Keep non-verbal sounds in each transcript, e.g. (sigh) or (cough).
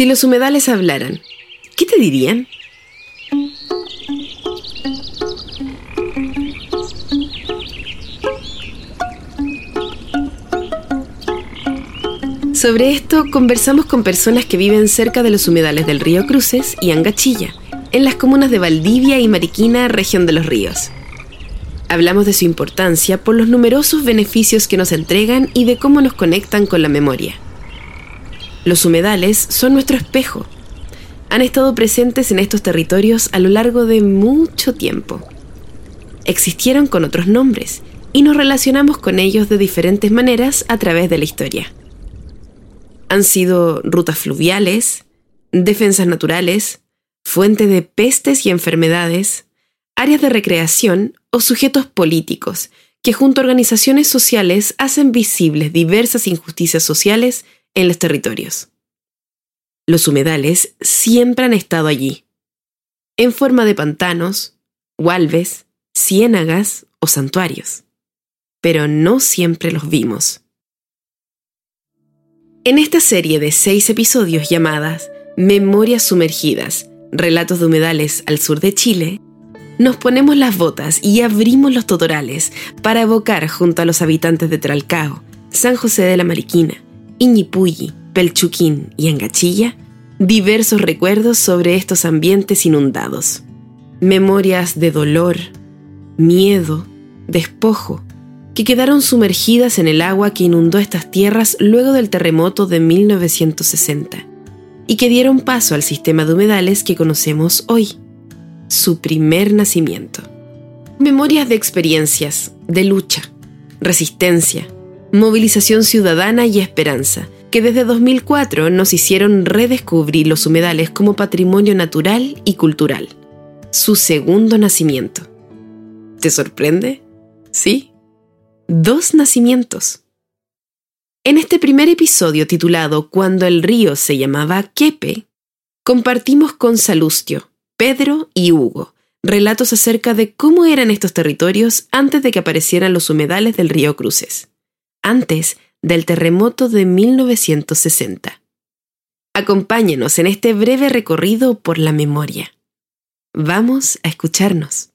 Si los humedales hablaran, ¿qué te dirían? Sobre esto conversamos con personas que viven cerca de los humedales del río Cruces y Angachilla, en las comunas de Valdivia y Mariquina, región de los ríos. Hablamos de su importancia por los numerosos beneficios que nos entregan y de cómo nos conectan con la memoria. Los humedales son nuestro espejo. Han estado presentes en estos territorios a lo largo de mucho tiempo. Existieron con otros nombres y nos relacionamos con ellos de diferentes maneras a través de la historia. Han sido rutas fluviales, defensas naturales, fuente de pestes y enfermedades, áreas de recreación o sujetos políticos que junto a organizaciones sociales hacen visibles diversas injusticias sociales en los territorios. Los humedales siempre han estado allí, en forma de pantanos, hualves, ciénagas o santuarios, pero no siempre los vimos. En esta serie de seis episodios llamadas Memorias Sumergidas, Relatos de Humedales al sur de Chile, nos ponemos las botas y abrimos los totorales para evocar junto a los habitantes de Tralcao, San José de la Mariquina, Iñipulli, Pelchuquín y Angachilla diversos recuerdos sobre estos ambientes inundados. Memorias de dolor, miedo, despojo, que quedaron sumergidas en el agua que inundó estas tierras luego del terremoto de 1960 y que dieron paso al sistema de humedales que conocemos hoy, su primer nacimiento. Memorias de experiencias, de lucha, resistencia, movilización ciudadana y esperanza, que desde 2004 nos hicieron redescubrir los humedales como patrimonio natural y cultural. Su segundo nacimiento. ¿Te sorprende? Sí dos nacimientos. En este primer episodio titulado Cuando el río se llamaba Quepe, compartimos con Salustio, Pedro y Hugo relatos acerca de cómo eran estos territorios antes de que aparecieran los humedales del río Cruces, antes del terremoto de 1960. Acompáñenos en este breve recorrido por la memoria. Vamos a escucharnos.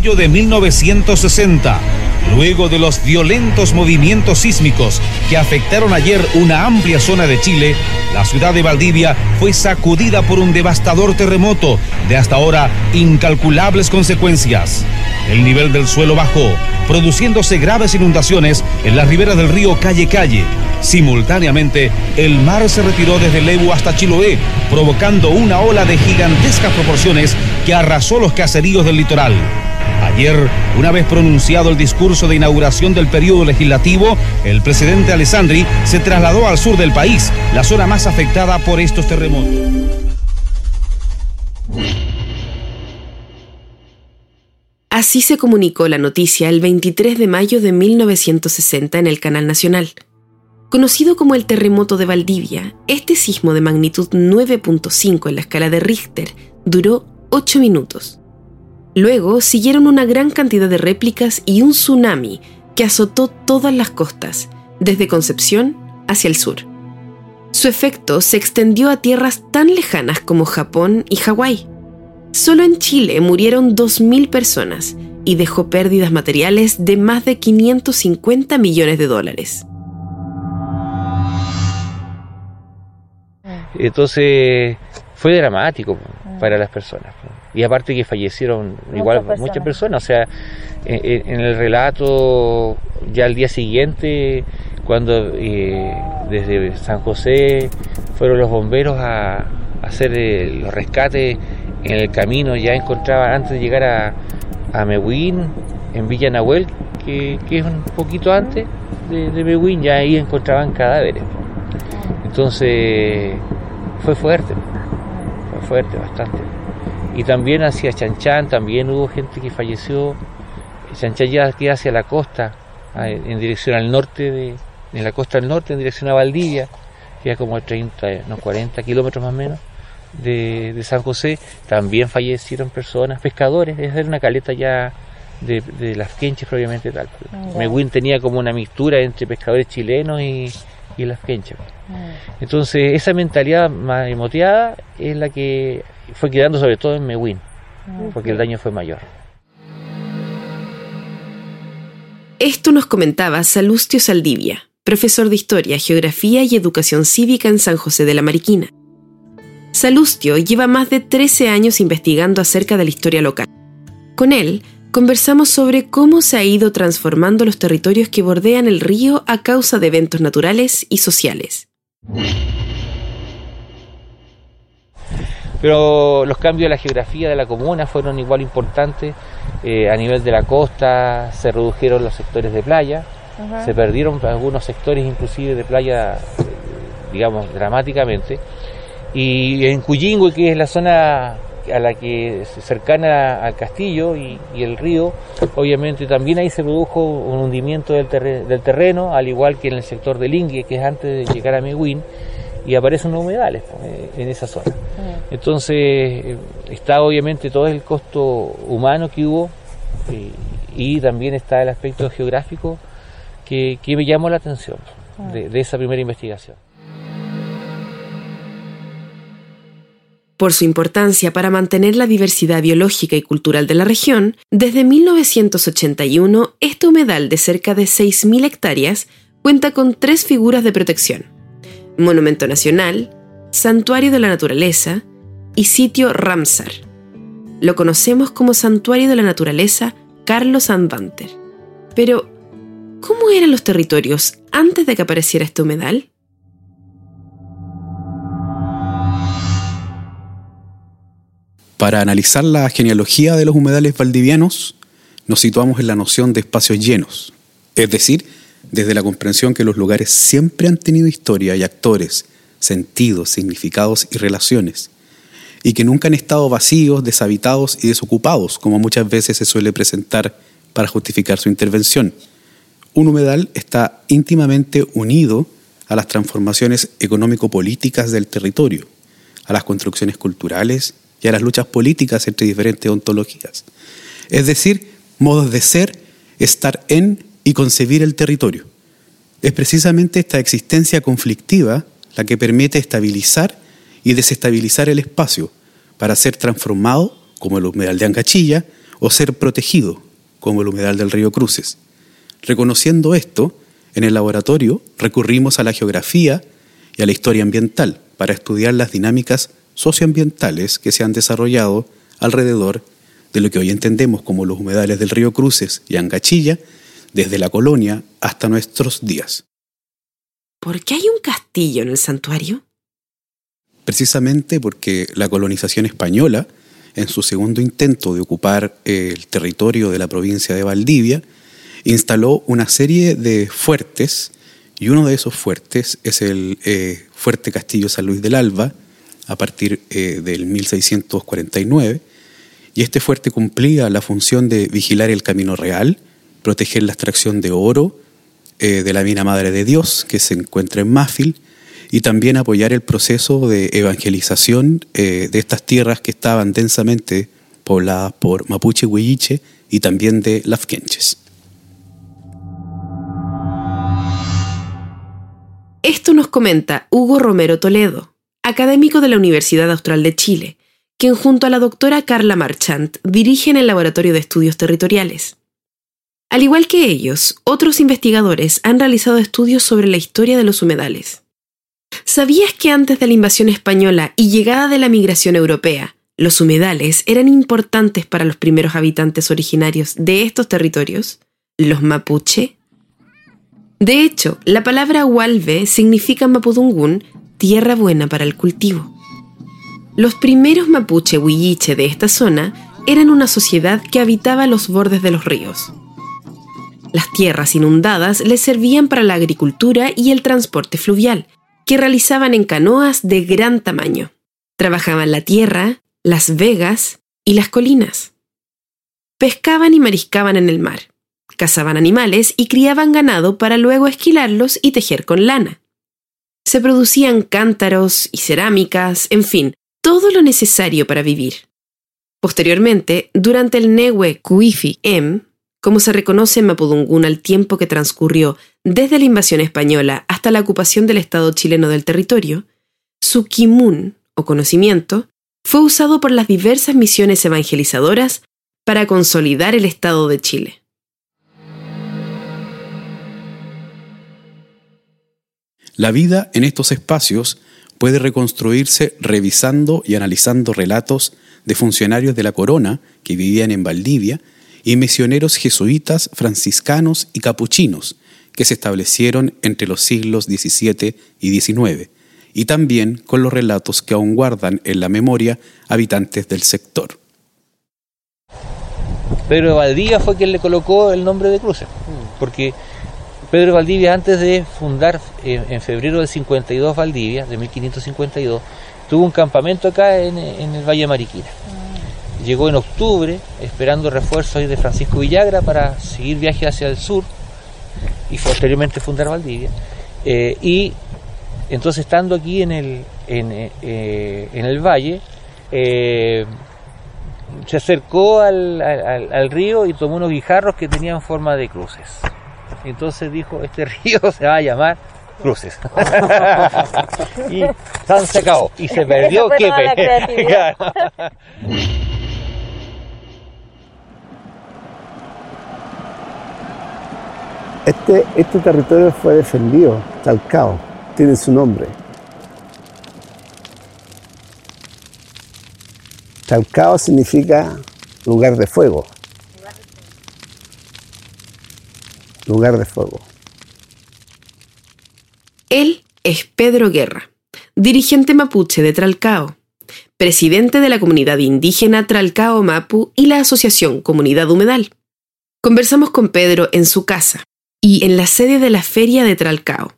mayo de 1960, luego de los violentos movimientos sísmicos que afectaron ayer una amplia zona de Chile, la ciudad de Valdivia fue sacudida por un devastador terremoto de hasta ahora incalculables consecuencias. El nivel del suelo bajó, produciéndose graves inundaciones en las riberas del río Calle Calle. Simultáneamente, el mar se retiró desde Lebu hasta Chiloé, provocando una ola de gigantescas proporciones que arrasó los caseríos del litoral. Ayer, una vez pronunciado el discurso de inauguración del periodo legislativo, el presidente Alessandri se trasladó al sur del país, la zona más afectada por estos terremotos. Así se comunicó la noticia el 23 de mayo de 1960 en el Canal Nacional. Conocido como el terremoto de Valdivia, este sismo de magnitud 9.5 en la escala de Richter duró 8 minutos. Luego siguieron una gran cantidad de réplicas y un tsunami que azotó todas las costas, desde Concepción hacia el sur. Su efecto se extendió a tierras tan lejanas como Japón y Hawái. Solo en Chile murieron 2.000 personas y dejó pérdidas materiales de más de 550 millones de dólares. Entonces fue dramático para las personas y aparte que fallecieron igual muchas personas, o sea, en, el relato ya al día siguiente, cuando eh, desde San José fueron los bomberos a, hacer eh, los rescates en el camino, ya encontraban antes de llegar a, a Mehuín, en Villa Nahuel, que, es un poquito antes de, de Mehuín, ya ahí encontraban cadáveres. Entonces fue fuerte, fue fuerte bastante. Y también hacia Chanchán, también hubo gente que falleció. Chanchán ya queda hacia la costa, en dirección al norte, de, en la costa del norte, en dirección a Valdivia, queda como 30, no 40 kilómetros más o menos. de, San José también fallecieron personas, pescadores, es una caleta ya de, las quenches propiamente tal. Mehuín tenía como una mixtura entre pescadores chilenos y, las quenches. Mm. Entonces esa mentalidad más emoteada es la que fue quedando sobre todo en Mehuín, mm. porque el daño fue mayor. Esto nos comentaba Salustio Saldivia, profesor de Historia, Geografía y Educación Cívica en San José de la Mariquina. Salustio lleva más de 13 años investigando acerca de la historia local. Con él, conversamos sobre cómo se ha ido transformando los territorios que bordean el río a causa de eventos naturales y sociales. Pero los cambios de la geografía de la comuna fueron igual importantes. Eh, a nivel de la costa se redujeron los sectores de playa, se perdieron algunos sectores inclusive de playa, digamos, dramáticamente. Y en Cuyingüe, que es la zona a la que cercana al castillo y, el río, obviamente también ahí se produjo un hundimiento del, del, terreno, al igual que en el sector del Ingue, que es antes de llegar a Mehuín, y aparecen humedales eh, en esa zona. Mm. Entonces eh, está obviamente todo el costo humano que hubo eh, y también está el aspecto geográfico que, me llamó la atención mm. de esa primera investigación. Por su importancia para mantener la diversidad biológica y cultural de la región, desde 1981 este humedal de cerca de 6.000 hectáreas cuenta con tres figuras de protección. Monumento Nacional, Santuario de la Naturaleza y Sitio Ramsar. Lo conocemos como Santuario de la Naturaleza Carlos Anvanter. Pero, ¿cómo eran los territorios antes de que apareciera este humedal? Para analizar la genealogía de los humedales valdivianos, nos situamos en la noción de espacios llenos, es decir, desde la comprensión que los lugares siempre han tenido historia y actores, sentidos, significados y relaciones, y que nunca han estado vacíos, deshabitados y desocupados, como muchas veces se suele presentar para justificar su intervención. Un humedal está íntimamente unido a las transformaciones económico-políticas del territorio, a las construcciones culturales y a las luchas políticas entre diferentes ontologías. Es decir, modos de ser, estar en y concebir el territorio. Es precisamente esta existencia conflictiva la que permite estabilizar y desestabilizar el espacio para ser transformado, como el humedal de Ancachilla, o ser protegido, como el humedal del río Cruces. Reconociendo esto, en el laboratorio recurrimos a la geografía y a la historia ambiental para estudiar las dinámicas socioambientales que se han desarrollado alrededor de lo que hoy entendemos como los humedales del río Cruces y Angachilla, desde la colonia hasta nuestros días. ¿Por qué hay un castillo en el santuario? Precisamente porque la colonización española, en su segundo intento de ocupar el territorio de la provincia de Valdivia, instaló una serie de fuertes, y uno de esos fuertes es el eh, Fuerte Castillo San Luis del Alba, a partir eh, del 1649, y este fuerte cumplía la función de vigilar el camino real, proteger la extracción de oro eh, de la mina Madre de Dios, que se encuentra en Máfil, y también apoyar el proceso de evangelización eh, de estas tierras que estaban densamente pobladas por mapuche, huilliche y también de lafkenches. Esto nos comenta Hugo Romero Toledo, académico de la Universidad Austral de Chile, quien junto a la doctora Carla Marchant dirigen el Laboratorio de Estudios Territoriales. Al igual que ellos, otros investigadores han realizado estudios sobre la historia de los humedales. ¿Sabías que antes de la invasión española y llegada de la migración europea, los humedales eran importantes para los primeros habitantes originarios de estos territorios, los mapuche? De hecho, la palabra hualve significa mapudungún tierra buena para el cultivo. Los primeros mapuche huilliche de esta zona eran una sociedad que habitaba los bordes de los ríos. Las tierras inundadas les servían para la agricultura y el transporte fluvial, que realizaban en canoas de gran tamaño. Trabajaban la tierra, las vegas y las colinas. Pescaban y mariscaban en el mar, cazaban animales y criaban ganado para luego esquilarlos y tejer con lana se producían cántaros y cerámicas, en fin, todo lo necesario para vivir. Posteriormente, durante el Newe Kuifi M, como se reconoce en Mapudungún al tiempo que transcurrió desde la invasión española hasta la ocupación del Estado chileno del territorio, su kimun, o conocimiento, fue usado por las diversas misiones evangelizadoras para consolidar el Estado de Chile. La vida en estos espacios puede reconstruirse revisando y analizando relatos de funcionarios de la corona que vivían en Valdivia y misioneros jesuitas, franciscanos y capuchinos que se establecieron entre los siglos XVII y XIX, y también con los relatos que aún guardan en la memoria habitantes del sector. Pedro Valdivia fue quien le colocó el nombre de Cruces, porque Pedro Valdivia antes de fundar eh, en febrero del 52 Valdivia, de 1552, tuvo un campamento acá en, el Valle Mariquina. Llegó en octubre esperando refuerzos de Francisco Villagra para seguir viaje hacia el sur y posteriormente fundar Valdivia. Eh, y entonces estando aquí en el, en, eh, el valle, eh, se acercó al, río y tomó unos guijarros que tenían forma de cruces. Entonces dijo, este (laughs) río se va a llamar Cruces. (laughs) y se acabó. Y se perdió Quepe. (laughs) Este, este territorio fue defendido, Talcao, tiene su nombre. Talcao significa lugar de fuego. Lugar de fuego. Él es Pedro Guerra, dirigente mapuche de Tralcao, presidente de la comunidad indígena Tralcao Mapu y la asociación Comunidad Humedal. Conversamos con Pedro en su casa, y en la sede de la Feria de Tralcao,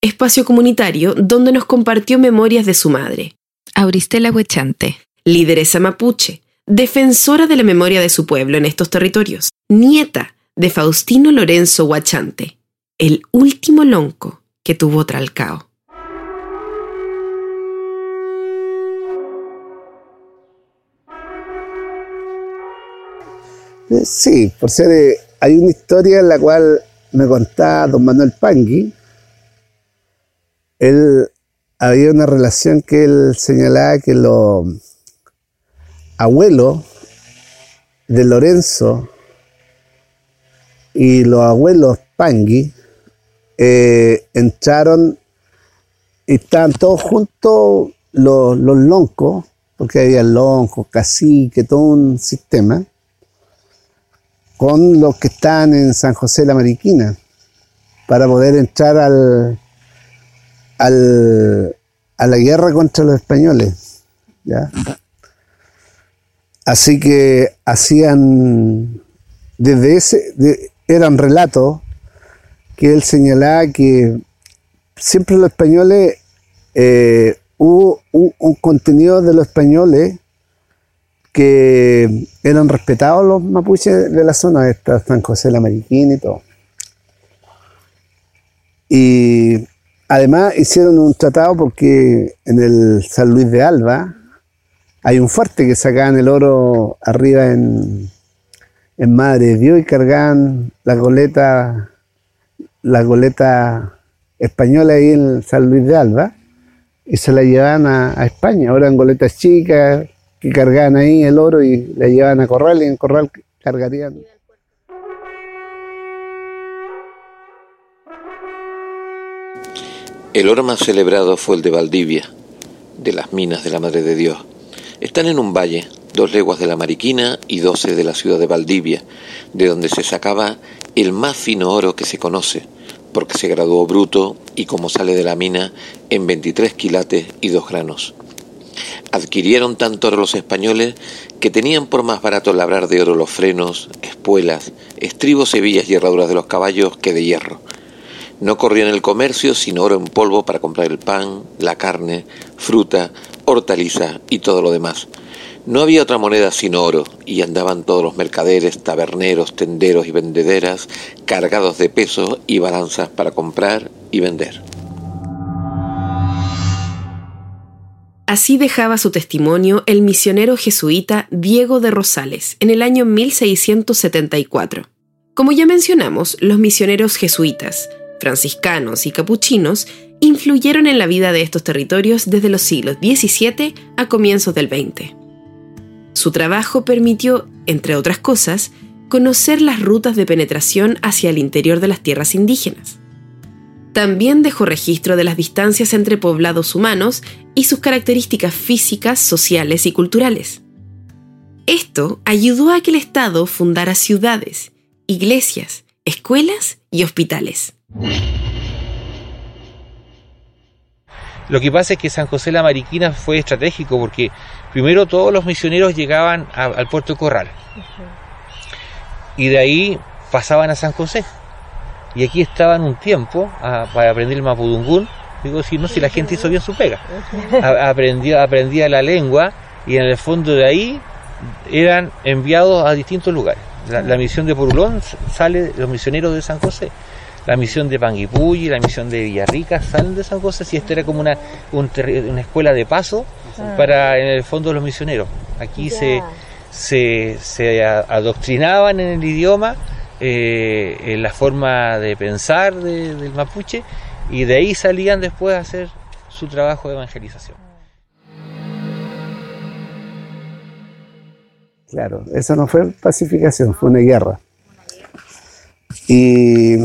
espacio comunitario donde nos compartió memorias de su madre, Auristela Huechante, lideresa mapuche, defensora de la memoria de su pueblo en estos territorios, nieta de Faustino Lorenzo Huachante, el último lonco que tuvo Tralcao. Sí, por ser, eh, hay una historia en la cual me contaba don Manuel Pangui, él había una relación que él señalaba que los abuelos de Lorenzo y los abuelos Pangui eh, entraron y estaban todos juntos los, los loncos, porque había loncos, cacique, todo un sistema con los que están en San José la Mariquina para poder entrar al, a la guerra contra los españoles. Así que hacían, desde ese, eran relatos que él señalaba que siempre los españoles, eh, hubo un contenido de los españoles que eran respetados los mapuches de la zona, esta San José la Mariquina y todo. Y además hicieron un tratado porque en el San Luis de Alba hay un fuerte que sacaban el oro arriba en, en Madre Dios y cargaban la goleta, la goleta española ahí en San Luis de Alba y se la llevaban a, a España. Ahora en goletas chicas, que cargaban ahí el oro y la llevaban a corral y en corral cargarían. El oro más celebrado fue el de Valdivia, de las minas de la Madre de Dios. Están en un valle, dos leguas de la Mariquina y doce de la ciudad de Valdivia, de donde se sacaba el más fino oro que se conoce, porque se graduó bruto y como sale de la mina en 23 quilates y dos granos. Adquirieron tanto oro los españoles que tenían por más barato labrar de oro los frenos, espuelas, estribos, hebillas y herraduras de los caballos que de hierro. No corrían el comercio sin oro en polvo para comprar el pan, la carne, fruta, hortaliza y todo lo demás. No había otra moneda sino oro, y andaban todos los mercaderes, taberneros, tenderos y vendederas cargados de peso y balanzas para comprar y vender. Así dejaba su testimonio el misionero jesuita Diego de Rosales en el año 1674. Como ya mencionamos, los misioneros jesuitas, franciscanos y capuchinos influyeron en la vida de estos territorios desde los siglos XVII a comienzos del XX. Su trabajo permitió, entre otras cosas, conocer las rutas de penetración hacia el interior de las tierras indígenas. También dejó registro de las distancias entre poblados humanos y sus características físicas, sociales y culturales. Esto ayudó a que el Estado fundara ciudades, iglesias, escuelas y hospitales. Lo que pasa es que San José la Mariquina fue estratégico porque primero todos los misioneros llegaban al puerto de Corral y de ahí pasaban a San José. Y aquí estaban un tiempo para aprender el mapudungún. Digo, si no, si la gente hizo bien su pega. Aprendió, aprendía la lengua y en el fondo de ahí eran enviados a distintos lugares. La, misión de Porulón sale de los misioneros de San José. La misión de Panguipulli, la misión de Villarrica salen de San José. Si esto era como una, una escuela de paso ah. para, en el fondo, los misioneros. Aquí se, se, se adoctrinaban en el idioma, eh, en la forma de pensar del mapuche, y de ahí salían después a hacer su trabajo de evangelización. Claro, eso no fue pacificación, fue una guerra. Y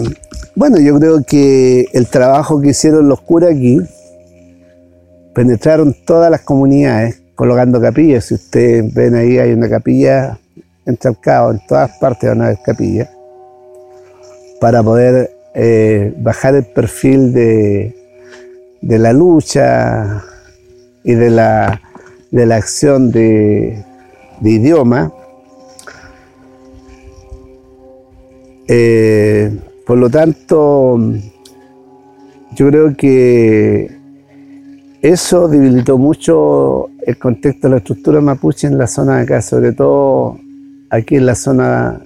bueno, yo creo que el trabajo que hicieron los curas aquí, penetraron todas las comunidades colocando capillas. Si ustedes ven ahí, hay una capilla en Chalcao, en todas partes van a haber capillas, para poder eh, bajar el perfil de, la lucha y de la, acción de, de idioma. Eh, por lo tanto, yo creo que eso debilitó mucho el contexto de la estructura mapuche en la zona de acá, sobre todo aquí en la zona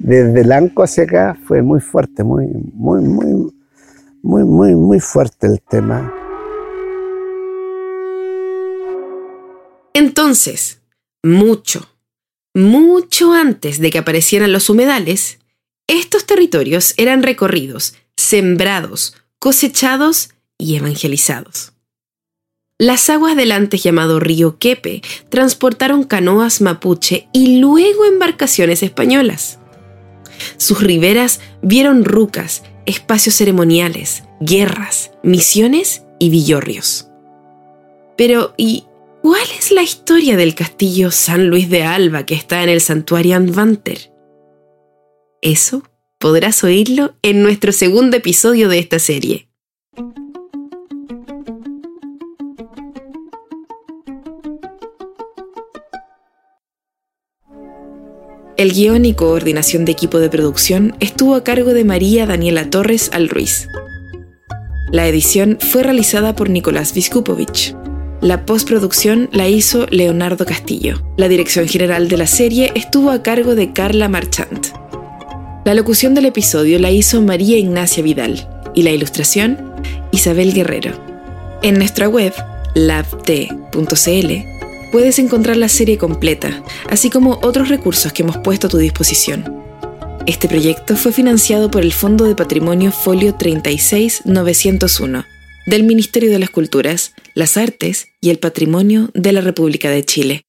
desde Lanco hacia acá fue muy fuerte, muy, muy, muy, muy, muy, muy fuerte el tema. Entonces, mucho, mucho antes de que aparecieran los humedales, estos territorios eran recorridos, sembrados, cosechados y evangelizados. Las aguas del antes llamado río Quepe transportaron canoas mapuche y luego embarcaciones españolas. Sus riberas vieron rucas, espacios ceremoniales, guerras, misiones y villorrios. Pero, ¿y ¿Cuál es la historia del castillo San Luis de Alba que está en el santuario Anvanter? Eso podrás oírlo en nuestro segundo episodio de esta serie. El guion y coordinación de equipo de producción estuvo a cargo de María Daniela Torres Alruiz. La edición fue realizada por Nicolás Viskupovich. La postproducción la hizo Leonardo Castillo. La dirección general de la serie estuvo a cargo de Carla Marchant. La locución del episodio la hizo María Ignacia Vidal y la ilustración Isabel Guerrero. En nuestra web, labt.cl, puedes encontrar la serie completa, así como otros recursos que hemos puesto a tu disposición. Este proyecto fue financiado por el Fondo de Patrimonio Folio 36901 del Ministerio de las Culturas, las Artes y el Patrimonio de la República de Chile.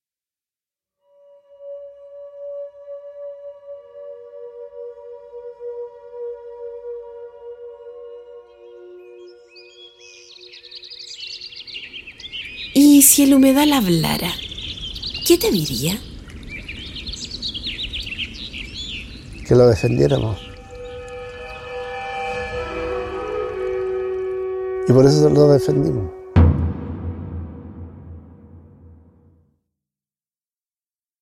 Si el humedal hablara? ¿Qué te diría? Que lo defendiéramos. Y por eso lo defendimos.